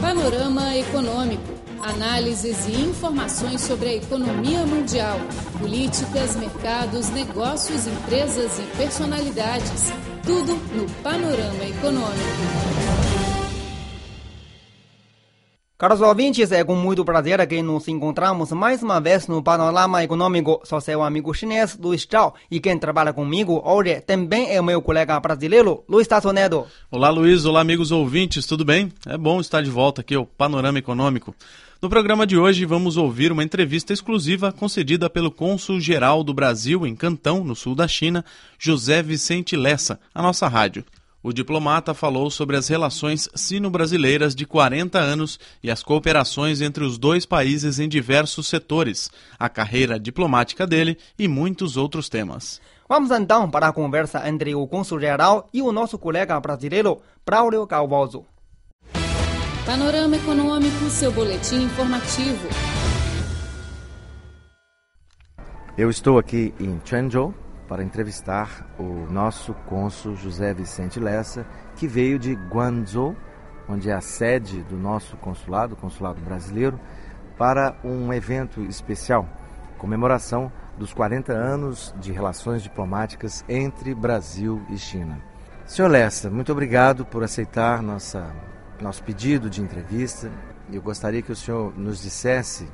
Panorama Econômico. Análises e informações sobre a economia mundial, políticas, mercados, negócios, empresas e personalidades. Tudo no Panorama Econômico. Caros ouvintes, é com muito prazer que nos encontramos mais uma vez no Panorama Econômico. Sou seu amigo chinês, Luiz Zhao, e quem trabalha comigo hoje também é meu colega brasileiro, Luiz Tassonedo. Olá, Luiz. Olá, amigos ouvintes, tudo bem? É bom estar de volta aqui ao Panorama Econômico. No programa de hoje, vamos ouvir uma entrevista exclusiva concedida pelo cônsul-geral do Brasil em Cantão, no sul da China, José Vicente Lessa, a nossa rádio. O diplomata falou sobre as relações sino-brasileiras de 40 anos e as cooperações entre os dois países em diversos setores, a carreira diplomática dele e muitos outros temas. Vamos então para a conversa entre o cônsul-geral e o nosso colega brasileiro, Braulio Calvoso. Panorama Econômico, seu boletim informativo. Eu estou aqui em Chenzhou, para entrevistar o nosso cônsul José Vicente Lessa, que veio de Guangzhou, onde é a sede do nosso consulado, o consulado brasileiro, para um evento especial, comemoração dos 40 anos de relações diplomáticas entre Brasil e China. Senhor Lessa, muito obrigado por aceitar nossa, nosso pedido de entrevista. Eu gostaria que o senhor nos dissesse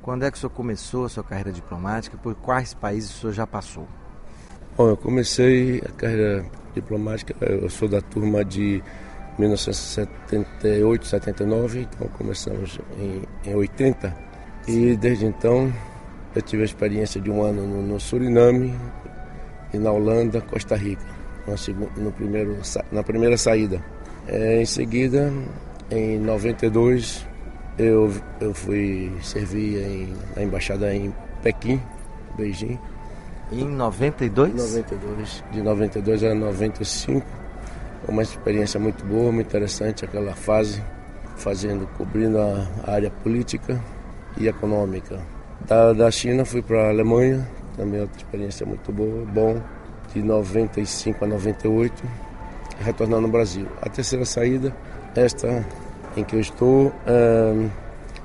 quando é que o senhor começou a sua carreira diplomática, por quais países o senhor já passou. Bom, eu comecei a carreira diplomática, eu sou da turma de 1978, 79, então começamos em, em 80. E desde então eu tive a experiência de um ano no, no Suriname e na Holanda, Costa Rica, no, no primeiro, na primeira saída. É, em seguida, em 92, eu, eu fui servir em, na embaixada em Pequim, Beijing. Em 92? 92. De 92 a 95. Uma experiência muito boa, muito interessante aquela fase, fazendo, cobrindo a área política e econômica. Da, da China fui para a Alemanha, também outra experiência muito boa, bom, de 95 a 98, retornando ao Brasil. A terceira saída, esta em que eu estou, é,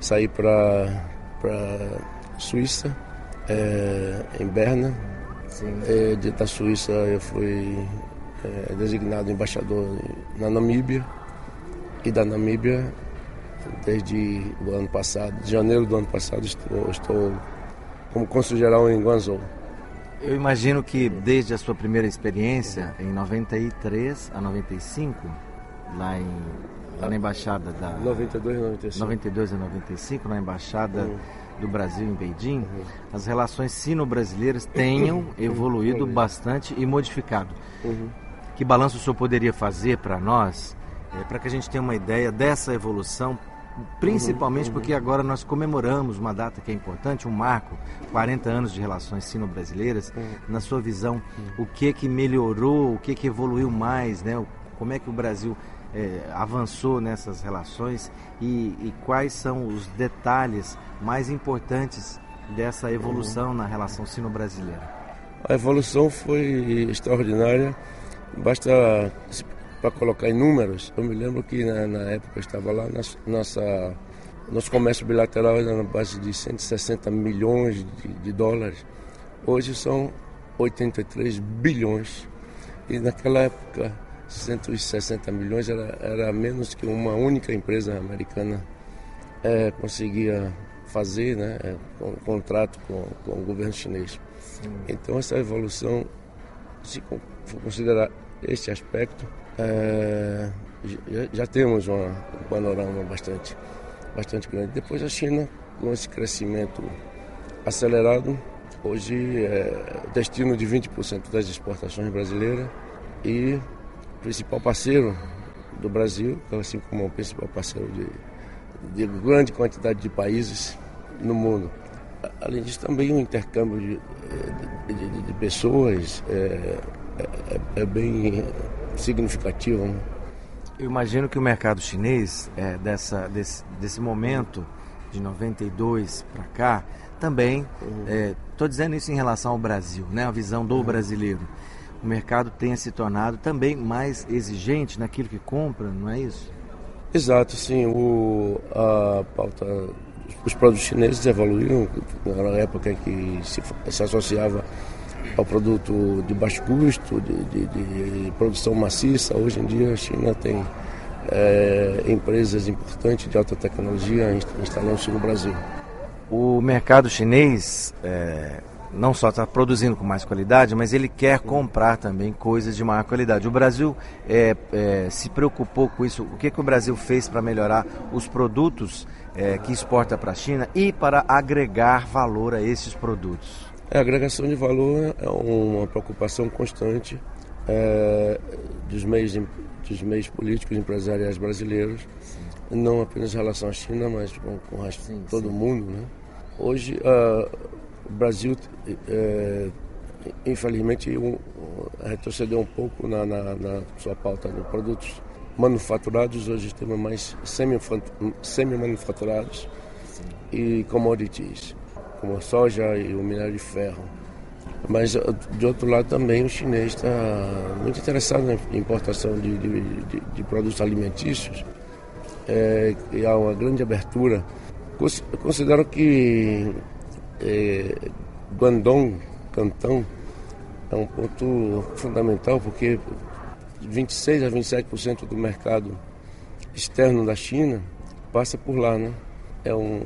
saí para Suíça, é, em Berna. É, de, da Suíça eu fui é, designado embaixador na Namíbia e da Namíbia desde o ano passado, de janeiro do ano passado estou, estou como cônsul geral em Guangzhou. Eu imagino que desde a sua primeira experiência, em 93 a 95, lá, em, lá na embaixada da 92 a 95, 92 a 95 na embaixada hum do Brasil em Beijing, uhum. as relações sino-brasileiras tenham uhum. evoluído uhum. bastante e modificado. Uhum. Que balanço o senhor poderia fazer para nós, é, para que a gente tenha uma ideia dessa evolução, principalmente uhum. porque agora nós comemoramos uma data que é importante, um marco, 40 anos de relações sino-brasileiras. Uhum. Na sua visão, o que que melhorou, o que que evoluiu mais, né? Como é que o Brasil é, avançou nessas relações e, e, quais são os detalhes mais importantes dessa evolução na relação sino-brasileira? A evolução foi extraordinária. Basta para colocar em números. Eu me lembro que na, na época eu estava lá, nossa, nosso comércio bilateral era na base de 160 milhões de, de dólares. Hoje são 83 bilhões. E naquela época 160 milhões era, era menos que uma única empresa americana é, conseguia fazer, né, é, um contrato com, com o governo chinês. Sim. Então essa evolução, se for considerar este aspecto, é, já, já, temos uma, um panorama bastante, bastante grande. Depois a China, com esse crescimento acelerado, hoje é destino de 20% das exportações brasileiras e principal parceiro do Brasil, assim como o principal parceiro de, de grande quantidade de países no mundo. Além disso, também o intercâmbio de, de, de, de pessoas é, é, é, bem significativo. Né? Eu imagino que o mercado chinês, é, dessa, desse, desse momento de 92 para cá, também, estou uhum. é, dizendo isso em relação ao Brasil, né, a visão do uhum. brasileiro o mercado tenha se tornado também mais exigente naquilo que compra, não é isso? Exato, sim. O, a pauta, os produtos chineses evoluíram na época que se, se associava ao produto de baixo custo, de, de, de, produção maciça. Hoje em dia a China tem é, empresas importantes de alta tecnologia instalando-se no Brasil. O mercado chinês é, não só está produzindo com mais qualidade, mas ele quer comprar também coisas de maior qualidade. O Brasil é, é, se preocupou com isso. O que, que o Brasil fez para melhorar os produtos é, que exporta para a China e para agregar valor a esses produtos? É, a agregação de valor é uma preocupação constante é, dos, meios, dos meios políticos e empresariais brasileiros, sim. não apenas em relação à China, mas com, com sim, todo sim. mundo. Né? Hoje, uh, o Brasil, é, infelizmente, um, retrocedeu um pouco na, na, na, sua pauta de produtos manufaturados. Hoje temos mais semi-manufaturados semi e commodities como a soja e o minério de ferro. Mas, de outro lado, também o chinês está muito interessado na importação de, de, de, de produtos alimentícios. É, e há uma grande abertura. Considero que é, Guangdong, Cantão, é um ponto fundamental porque 26 a 27% do mercado externo da China passa por lá, né? é um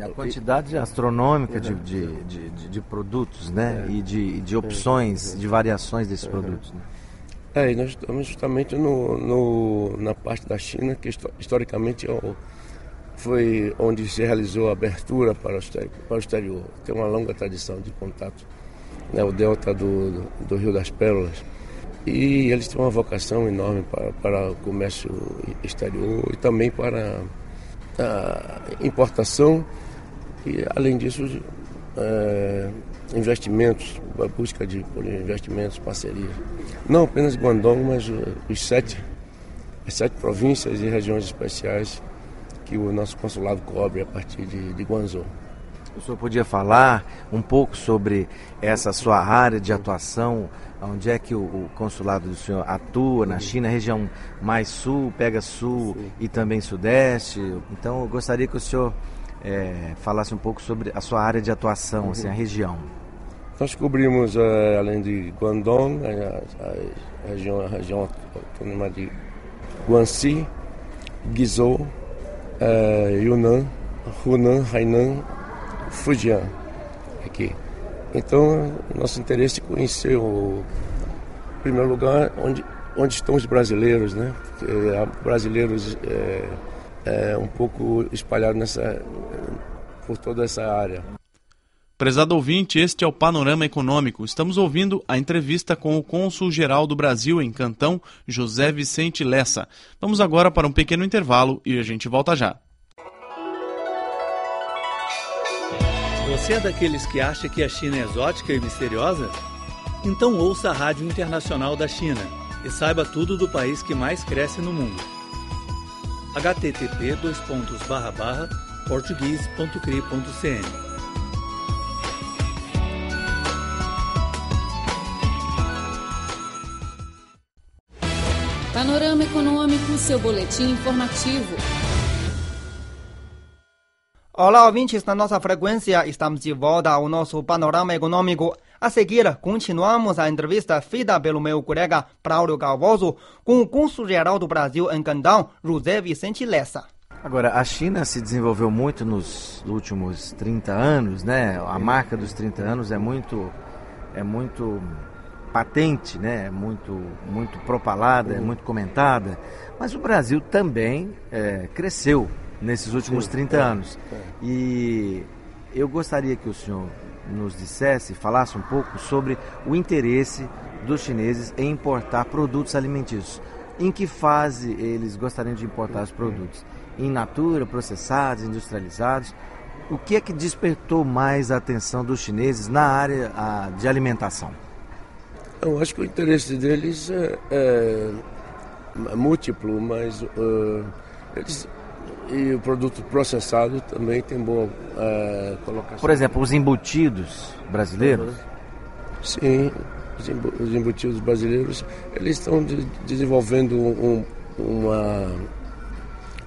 a quantidade astronômica de, de, de, de produtos, né? É. E de, de opções, de variações desses produtos. Né? É, e nós estamos justamente no, no, na parte da China que historicamente é foi onde se realizou a abertura para o, exterior. Tem uma longa tradição de contato, né? o delta do, do, do Rio das Pérolas. E eles têm uma vocação enorme para, para o comércio exterior e também para importação e, além disso, é, investimentos, a busca de investimentos, parcerias. Não apenas Guangdong, mas os sete, as sete províncias e regiões especiais que o nosso consulado cobre a partir de, de Guangzhou. O senhor podia falar um pouco sobre essa sua área de atuação, onde é que o, o consulado do senhor atua na China, região mais sul, pega sul Sim. e também sudeste. Então eu gostaria que o senhor é, falasse um pouco sobre a sua área de atuação, uhum. assim, a região. Nós cobrimos, uh, além de Guangdong, a, a, região, a região autônoma de Guangxi, Guizhou, uh, Yunnan, Hunan, Hainan, Fujian, aqui. Então, nosso interesse é conhecer o em primeiro lugar onde, onde estão os brasileiros, né? Há brasileiros é, é, um pouco espalhados nessa, por toda essa área. Prezado ouvinte, este é o Panorama Econômico. Estamos ouvindo a entrevista com o cônsul-geral do Brasil em Cantão, José Vicente Lessa. Vamos agora para um pequeno intervalo e a gente volta já. Você é daqueles que acha que a China é exótica e misteriosa? Então ouça a Rádio Internacional da China e saiba tudo do país que mais cresce no mundo. http 5, seu boletim informativo. Olá, ouvintes da nossa frequência, estamos de volta ao nosso panorama econômico. A seguir, continuamos a entrevista feita pelo meu colega Braulio Galvoso com o Consul-Geral do Brasil em Cantão, José Vicente Lessa. Agora, a China se desenvolveu muito nos últimos 30 anos, né? A marca dos 30 anos é muito é muito patente, né? É muito muito propalada, é muito comentada. Mas o Brasil também é, cresceu nesses últimos Sim, 30 é, anos. É. E eu gostaria que o senhor nos dissesse, falasse um pouco sobre o interesse dos chineses em importar produtos alimentícios. Em que fase eles gostariam de importar os produtos? Em natura, processados, industrializados? O que é que despertou mais a atenção dos chineses na área a, de alimentação? Eu acho que o interesse deles é, é múltiplo, mas uh, eles e o produto processado também tem boa é, colocação. Por exemplo, os embutidos brasileiros? Sim, os embutidos brasileiros, eles estão de, desenvolvendo um, uma,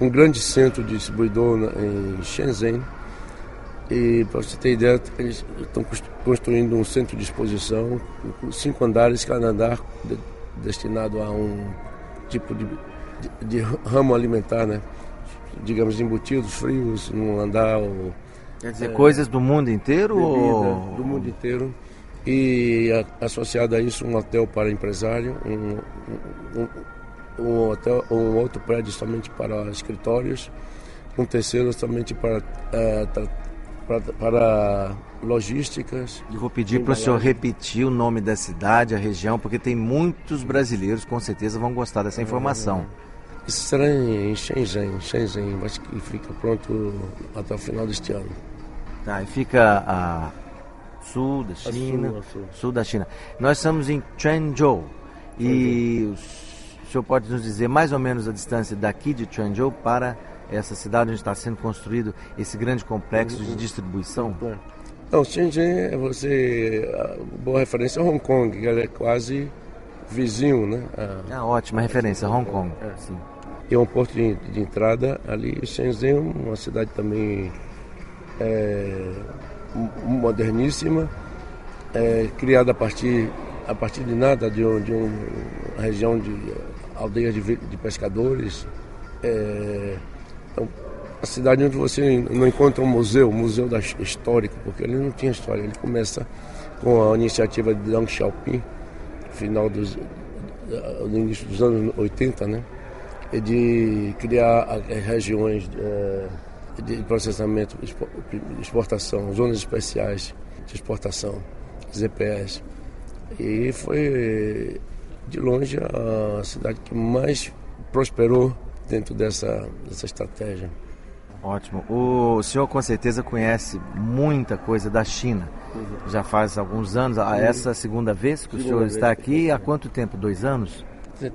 um grande centro distribuidor em Shenzhen. E para você ter ideia, eles estão construindo um centro de exposição com cinco andares, cada andar destinado a um tipo de, de, de ramo alimentar, né? digamos, embutidos frios num andar. Ou, Quer dizer, é, coisas do mundo inteiro? Bebida, ou... Do mundo inteiro. E a, associado a isso, um hotel para empresário, um, um, um, hotel, um outro prédio somente para escritórios, um terceiro somente para, uh, para, para logísticas. Eu vou pedir para o senhor repetir o nome da cidade, a região, porque tem muitos brasileiros com certeza vão gostar dessa informação. Isso será em Shenzhen, Shenzhen, acho que fica pronto até o final deste ano. Tá, e fica a sul da China, sul, sul. sul, da China. Nós estamos em Quanzhou e o senhor pode nos dizer mais ou menos a distância daqui de Quanzhou para essa cidade onde está sendo construído esse grande complexo de distribuição? Não, Shenzhen é você. boa referência é Hong Kong, que é quase vizinho, né? Ah, ótima referência, Hong Kong. É. Sim. E é um porto de, de entrada ali. Shenzhen é uma cidade também é, moderníssima, é, criada a partir, a partir de nada, de, um, de uma região de aldeias de, de pescadores. É, então, a cidade onde você não encontra um museu, museu da, histórico, porque ele não tinha história. Ele começa com a iniciativa de Deng Xiaoping, final dos, do início dos anos 80, né? de criar regiões de processamento, exportação, zonas especiais de exportação, ZPS. E foi, de longe, a cidade que mais prosperou dentro dessa, dessa estratégia. Ótimo. O senhor com certeza conhece muita coisa da China. Uhum. Já faz alguns anos. Uhum. Essa segunda vez que o senhor está aqui, há quanto tempo? Dois anos?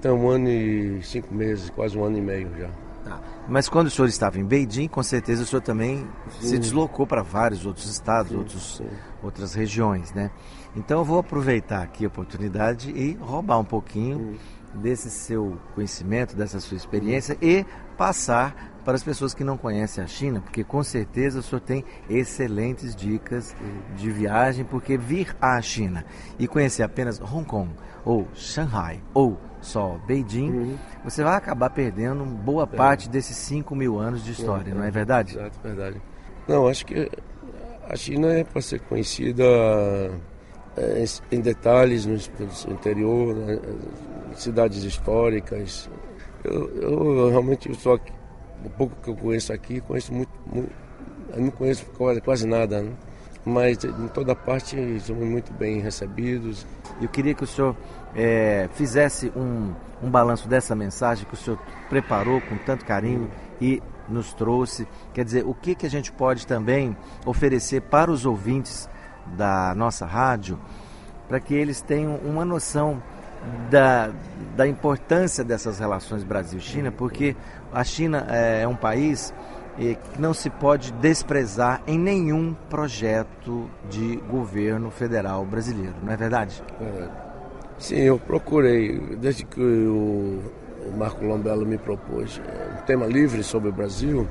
Tem um ano e cinco meses, quase um ano e meio já. Tá. Mas quando o senhor estava em Beijing, com certeza o senhor também sim. se deslocou para vários outros estados, sim, outros, sim. outras regiões, né? Então eu vou aproveitar aqui a oportunidade e roubar um pouquinho desse seu conhecimento, dessa sua experiência e passar para as pessoas que não conhecem a China, porque com certeza o senhor tem excelentes dicas de viagem, porque vir à China e conhecer apenas Hong Kong ou Shanghai ou só Beijing, uhum. você vai acabar perdendo boa é. parte desses 5 mil anos de história, é, não é verdade? Exato, verdade. Não, acho que a China é para ser conhecida é, em detalhes no interior, né, cidades históricas. Eu, eu realmente estou aqui, o pouco que eu conheço aqui, conheço muito, muito eu não conheço quase, quase nada, né? mas em toda parte somos muito bem recebidos. Eu queria que o senhor é, fizesse um, um balanço dessa mensagem que o senhor preparou com tanto carinho e nos trouxe. Quer dizer, o que, que a gente pode também oferecer para os ouvintes da nossa rádio, para que eles tenham uma noção da, da importância dessas relações Brasil-China, porque a China é, é um país que não se pode desprezar em nenhum projeto de governo federal brasileiro, não é verdade? É. Sim, eu procurei, desde que o, Marco Lombello me propôs é, um tema livre sobre o Brasil,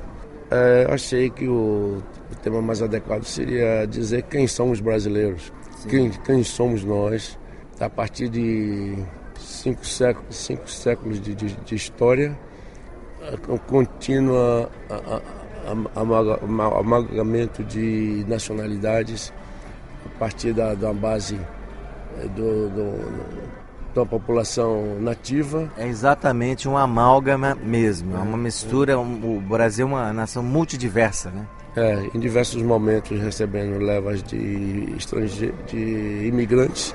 é, achei que o, o, tema mais adequado seria dizer quem são os brasileiros, quem, quem somos nós, a partir de cinco séculos, cinco séculos de, de, de história, contínua amalgamento de nacionalidades a partir da, da base eh, do, do, da população nativa. É exatamente um amálgama mesmo, é uma mistura. o Brasil é uma nação multidiversa, né? É, em diversos momentos recebendo levas de de imigrantes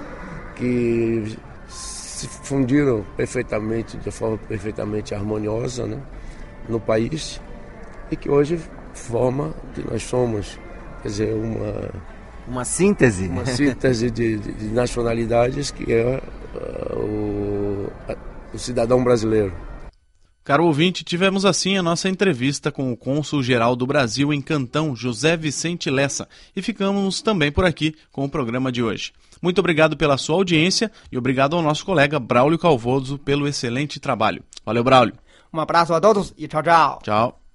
que se fundiram perfeitamente, de forma perfeitamente harmoniosa, né? no país e que hoje forma que nós somos, quer dizer, uma uma síntese, uma síntese de, de, de nacionalidades que é uh, o, o cidadão brasileiro. Caro ouvinte, tivemos assim a nossa entrevista com o cônsul-geral do Brasil em Cantão, José Vicente Lessa, e ficamos também por aqui com o programa de hoje. Muito obrigado pela sua audiência e obrigado ao nosso colega Braulio Calvoso pelo excelente trabalho. Valeu, Braulio. Um abraço a todos e tchau, tchau. Tchau.